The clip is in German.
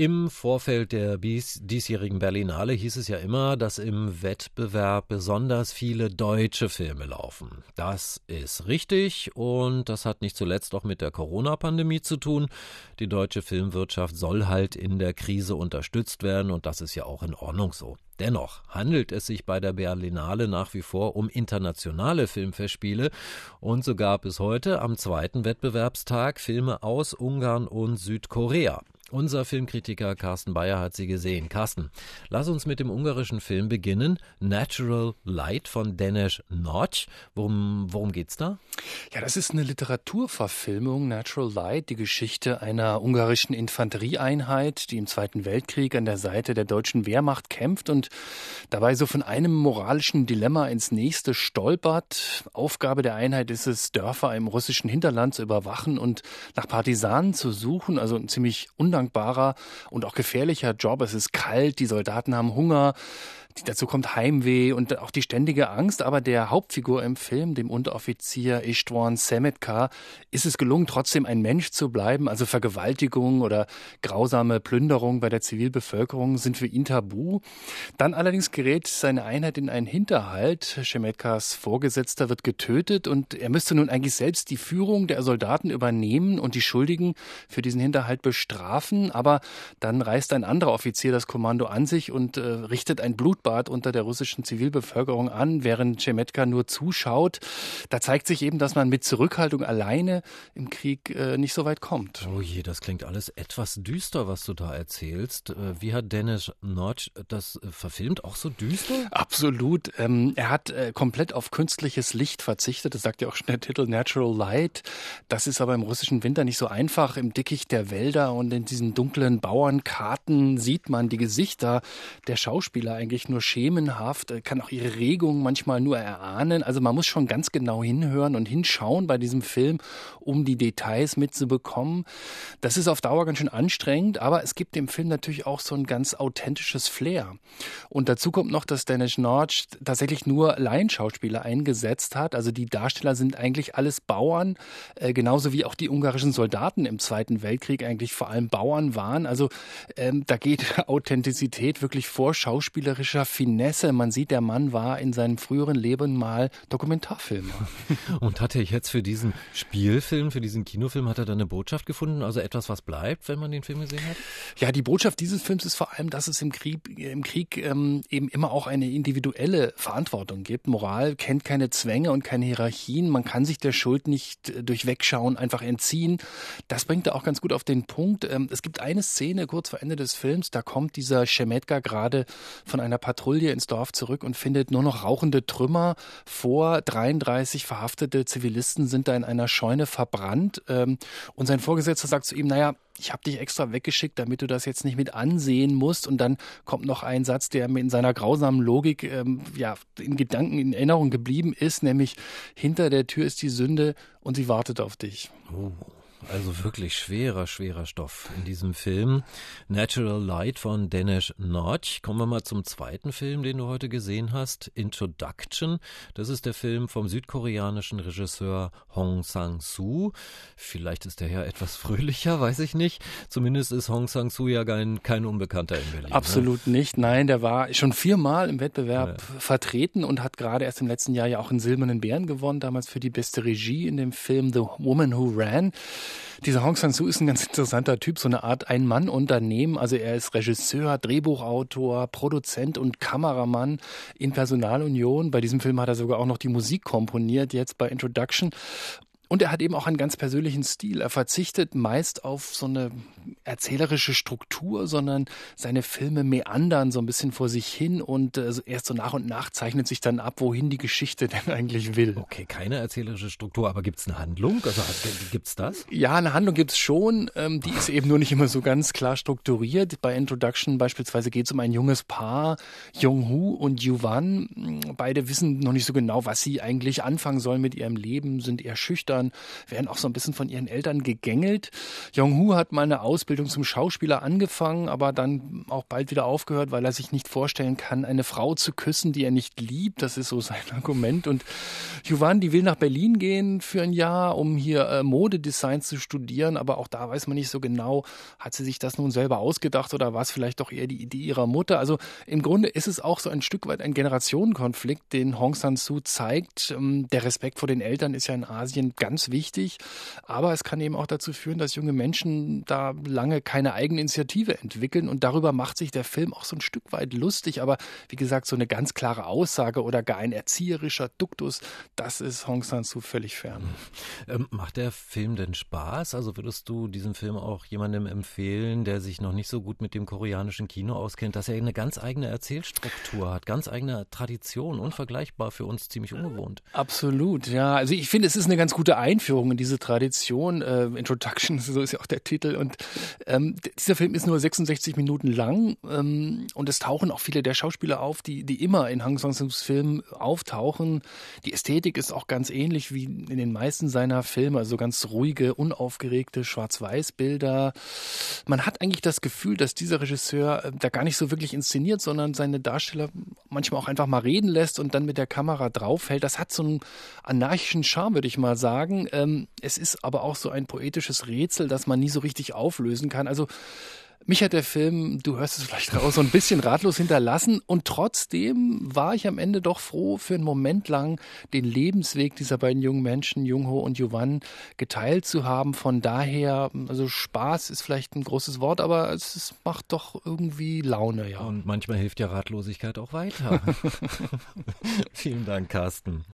Im Vorfeld der diesjährigen Berlinale hieß es ja immer, dass im Wettbewerb besonders viele deutsche Filme laufen. Das ist richtig und das hat nicht zuletzt auch mit der Corona-Pandemie zu tun. Die deutsche Filmwirtschaft soll halt in der Krise unterstützt werden und das ist ja auch in Ordnung so. Dennoch handelt es sich bei der Berlinale nach wie vor um internationale Filmfestspiele und so gab es heute am zweiten Wettbewerbstag Filme aus Ungarn und Südkorea. Unser Filmkritiker Carsten Bayer hat sie gesehen. Carsten, lass uns mit dem ungarischen Film beginnen. Natural Light von Denis Notch. Worum, worum geht's da? Ja, das ist eine Literaturverfilmung, Natural Light, die Geschichte einer ungarischen Infanterieeinheit, die im Zweiten Weltkrieg an der Seite der deutschen Wehrmacht kämpft und dabei so von einem moralischen Dilemma ins nächste stolpert. Aufgabe der Einheit ist es, Dörfer im russischen Hinterland zu überwachen und nach Partisanen zu suchen, also ein ziemlich undankbarer undankbarer und auch gefährlicher Job. Es ist kalt, die Soldaten haben Hunger. Dazu kommt Heimweh und auch die ständige Angst. Aber der Hauptfigur im Film, dem Unteroffizier Istvan Semetka, ist es gelungen, trotzdem ein Mensch zu bleiben. Also Vergewaltigung oder grausame Plünderung bei der Zivilbevölkerung sind für ihn tabu. Dann allerdings gerät seine Einheit in einen Hinterhalt. Semetkas Vorgesetzter wird getötet und er müsste nun eigentlich selbst die Führung der Soldaten übernehmen und die Schuldigen für diesen Hinterhalt bestrafen. Aber dann reißt ein anderer Offizier das Kommando an sich und äh, richtet ein Blut Blutbad unter der russischen Zivilbevölkerung an, während Cemetka nur zuschaut. Da zeigt sich eben, dass man mit Zurückhaltung alleine im Krieg äh, nicht so weit kommt. Oh je, das klingt alles etwas düster, was du da erzählst. Äh, wie hat Dennis Notch das äh, verfilmt? Auch so düster? Absolut. Ähm, er hat äh, komplett auf künstliches Licht verzichtet. Das sagt ja auch schon der Titel Natural Light. Das ist aber im russischen Winter nicht so einfach. Im Dickicht der Wälder und in diesen dunklen Bauernkarten sieht man die Gesichter der Schauspieler eigentlich nur schemenhaft, äh, kann auch ihre Regungen manchmal nur erahnen. Also man muss schon ganz genau hinhören und hinschauen bei diesem Film, um die Details mitzubekommen. Das ist auf Dauer ganz schön anstrengend, aber es gibt dem Film natürlich auch so ein ganz authentisches Flair. Und dazu kommt noch, dass Dennis Notch tatsächlich nur Laienschauspieler eingesetzt hat. Also die Darsteller sind eigentlich alles Bauern, äh, genauso wie auch die ungarischen Soldaten im Zweiten Weltkrieg eigentlich vor allem Bauern waren. Also ähm, da geht Authentizität wirklich vor schauspielerischer technischer Finesse. Man sieht, der Mann war in seinem früheren Leben mal Dokumentarfilmer. Und hat er jetzt für diesen Spielfilm, für diesen Kinofilm, hat er da eine Botschaft gefunden? Also etwas, was bleibt, wenn man den Film gesehen hat? Ja, die Botschaft dieses Films ist vor allem, dass es im Krieg, im Krieg ähm, eben immer auch eine individuelle Verantwortung gibt. Moral kennt keine Zwänge und keine Hierarchien. Man kann sich der Schuld nicht äh, durch Wegschauen einfach entziehen. Das bringt er auch ganz gut auf den Punkt. Ähm, es gibt eine Szene kurz vor Ende des Films, da kommt dieser Schemetka gerade von einer Patrouille ins Dorf zurück und findet nur noch rauchende Trümmer vor. 33 verhaftete Zivilisten sind da in einer Scheune verbrannt. Ähm, und sein Vorgesetzter sagt zu ihm, naja, ich habe dich extra weggeschickt, damit du das jetzt nicht mit ansehen musst. Und dann kommt noch ein Satz, der mir in seiner grausamen Logik ähm, ja, in Gedanken, in Erinnerung geblieben ist, nämlich hinter der Tür ist die Sünde und sie wartet auf dich. Oh. Also wirklich schwerer, schwerer Stoff in diesem Film. Natural Light von Denis Notch. Kommen wir mal zum zweiten Film, den du heute gesehen hast. Introduction. Das ist der Film vom südkoreanischen Regisseur Hong Sang-soo. Vielleicht ist der Herr etwas fröhlicher, weiß ich nicht. Zumindest ist Hong Sang-soo ja kein, kein Unbekannter in Berlin. Ne? Absolut ne? nicht. Nein, der war schon viermal im Wettbewerb ja. vertreten und hat gerade erst im letzten Jahr ja auch einen Silbernen Bären gewonnen, damals für die beste Regie in dem Film The Woman Who Ran. Dieser Hong Sang-soo ist ein ganz interessanter Typ, so eine Art Ein-Mann-Unternehmen. Also er ist Regisseur, Drehbuchautor, Produzent und Kameramann in Personalunion. Bei diesem Film hat er sogar auch noch die Musik komponiert, jetzt bei Introduction. Und er hat eben auch einen ganz persönlichen Stil. Er verzichtet meist auf so eine erzählerische Struktur, sondern seine Filme meandern so ein bisschen vor sich hin und äh, erst so nach und nach zeichnet sich dann ab, wohin die Geschichte denn eigentlich will. Okay, keine erzählerische Struktur, aber gibt es eine Handlung? Also gibt es das? Ja, eine Handlung gibt es schon. Ähm, die ist eben nur nicht immer so ganz klar strukturiert. Bei Introduction beispielsweise geht es um ein junges Paar, Jung-Hu und Yuvan. Beide wissen noch nicht so genau, was sie eigentlich anfangen sollen mit ihrem Leben, sind eher schüchtern Schwestern werden auch so ein bisschen von ihren Eltern gegängelt. Jong-Hu hat mal eine Ausbildung zum Schauspieler angefangen, aber dann auch bald wieder aufgehört, weil er sich nicht vorstellen kann, eine Frau zu küssen, die er nicht liebt. Das ist so sein Argument. Und Yuvan, die will nach Berlin gehen für ein Jahr, um hier äh, Modedesign zu studieren, aber auch da weiß man nicht so genau, hat sie sich das nun selber ausgedacht oder war es vielleicht doch eher die Idee ihrer Mutter? Also im Grunde ist es auch so ein Stück weit ein Generationenkonflikt, den Hong San-soo zeigt. Ähm, der Respekt vor den Eltern ist ja in Asien ganz wichtig, aber es kann eben auch dazu führen, dass junge Menschen da lange keine eigene Initiative entwickeln und darüber macht sich der Film auch so ein Stück weit lustig, aber wie gesagt, so eine ganz klare Aussage oder gar ein erzieherischer Duktus, das ist Hong San-soo völlig fern. Ähm, macht der Film denn Spaß? Also würdest du diesen Film auch jemandem empfehlen, der sich noch nicht so gut mit dem koreanischen Kino auskennt, dass er eine ganz eigene Erzählstruktur hat, ganz eigene Tradition, unvergleichbar für uns ziemlich ungewohnt. Absolut, ja. Also ich finde, es ist eine ganz gute Einführung in diese Tradition. Äh, Introduction, so ist ja auch der Titel. Und ähm, dieser Film ist nur 66 Minuten lang ähm, und es tauchen auch viele der Schauspieler auf, die, die immer in Hang Song-Sus Filmen auftauchen. Die Ästhetik ist auch ganz ähnlich wie in den meisten seiner Filme, also ganz ruhige, unaufgeregte Schwarz-Weiß-Bilder. Man hat eigentlich das Gefühl, dass dieser Regisseur äh, da gar nicht so wirklich inszeniert, sondern seine Darsteller manchmal auch einfach mal reden lässt und dann mit der Kamera draufhält. Das hat so einen anarchischen Charme, würde ich mal sagen. Ähm, es ist aber auch so ein poetisches Rätsel, das man nie so richtig auflösen kann. Also mich hat der Film, du hörst es vielleicht raus, so ein bisschen ratlos hinterlassen und trotzdem war ich am Ende doch froh, für einen Moment lang den Lebensweg dieser beiden jungen Menschen, Jungho und Jovan, geteilt zu haben. Von daher, also Spaß ist vielleicht ein großes Wort, aber es, es macht doch irgendwie Laune, ja. Und manchmal hilft ja Ratlosigkeit auch weiter. Vielen Dank, Carsten.